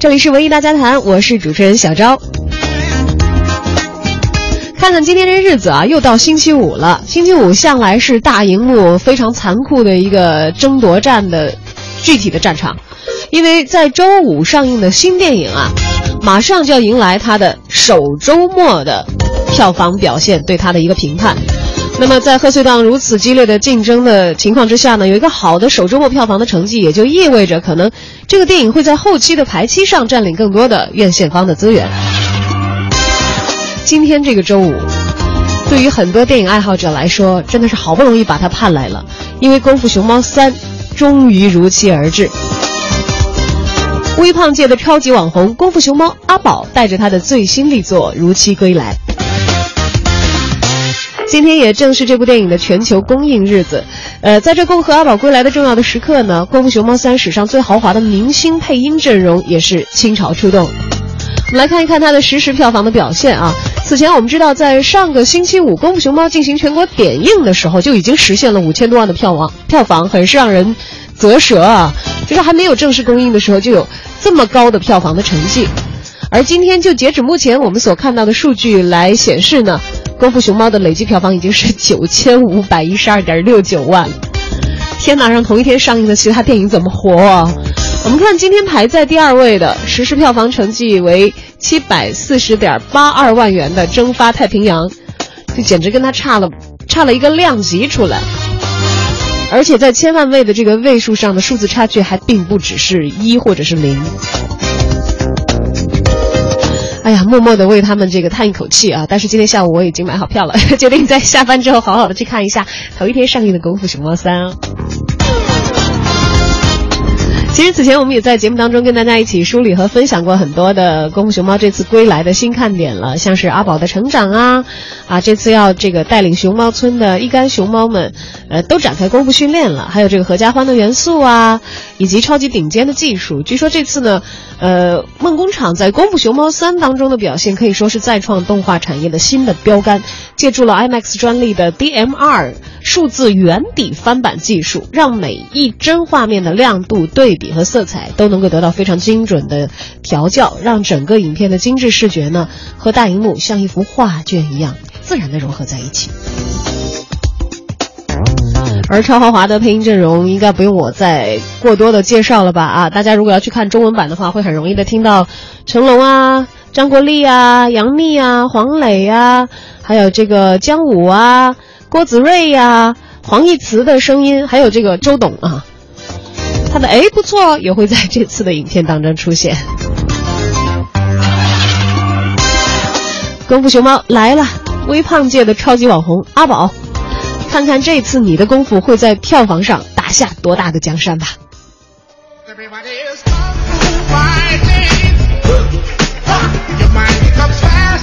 这里是文艺大家谈，我是主持人小昭。看看今天这日子啊，又到星期五了。星期五向来是大荧幕非常残酷的一个争夺战的具体的战场，因为在周五上映的新电影啊，马上就要迎来它的首周末的票房表现对它的一个评判。那么，在贺岁档如此激烈的竞争的情况之下呢，有一个好的首周末票房的成绩，也就意味着可能这个电影会在后期的排期上占领更多的院线方的资源。今天这个周五，对于很多电影爱好者来说，真的是好不容易把它盼来了，因为《功夫熊猫三》终于如期而至。微胖界的超级网红功夫熊猫阿宝带着他的最新力作如期归来。今天也正是这部电影的全球公映日子，呃，在这恭贺阿宝归来的重要的时刻呢，《功夫熊猫三》史上最豪华的明星配音阵容也是倾巢出动。我们来看一看它的实时票房的表现啊。此前我们知道，在上个星期五《功夫熊猫》进行全国点映的时候，就已经实现了五千多万的票房，票房很是让人啧舌啊。就是还没有正式公映的时候，就有这么高的票房的成绩。而今天就截止目前我们所看到的数据来显示呢。《功夫熊猫》的累计票房已经是 九千五百一十二点六九万，天哪！让同一天上映的其他电影怎么活啊？我们看今天排在第二位的实时票房成绩为七百四十点八二万元的《蒸发太平洋》，这简直跟它差了差了一个量级出来，而且在千万位的这个位数上的数字差距还并不只是一或者是零。哎呀，默默的为他们这个叹一口气啊！但是今天下午我已经买好票了，决定在下班之后好好的去看一下头一天上映的《功夫熊猫三》。其实此前我们也在节目当中跟大家一起梳理和分享过很多的《功夫熊猫》这次归来的新看点了，像是阿宝的成长啊，啊这次要这个带领熊猫村的一干熊猫们，呃都展开功夫训练了，还有这个合家欢的元素啊，以及超级顶尖的技术。据说这次呢，呃梦工厂在《功夫熊猫三》当中的表现可以说是再创动画产业的新的标杆，借助了 IMAX 专利的 DMR 数字圆底翻版技术，让每一帧画面的亮度对比。和色彩都能够得到非常精准的调教，让整个影片的精致视觉呢和大荧幕像一幅画卷一样自然的融合在一起。而超豪华的配音阵容应该不用我再过多的介绍了吧？啊，大家如果要去看中文版的话，会很容易的听到成龙啊、张国立啊、杨幂啊、黄磊啊，还有这个姜武啊、郭子睿呀、黄义慈的声音，还有这个周董啊。他的哎不错，也会在这次的影片当中出现。功夫熊猫来了，微胖界的超级网红阿宝，看看这次你的功夫会在票房上打下多大的江山吧。comes fast.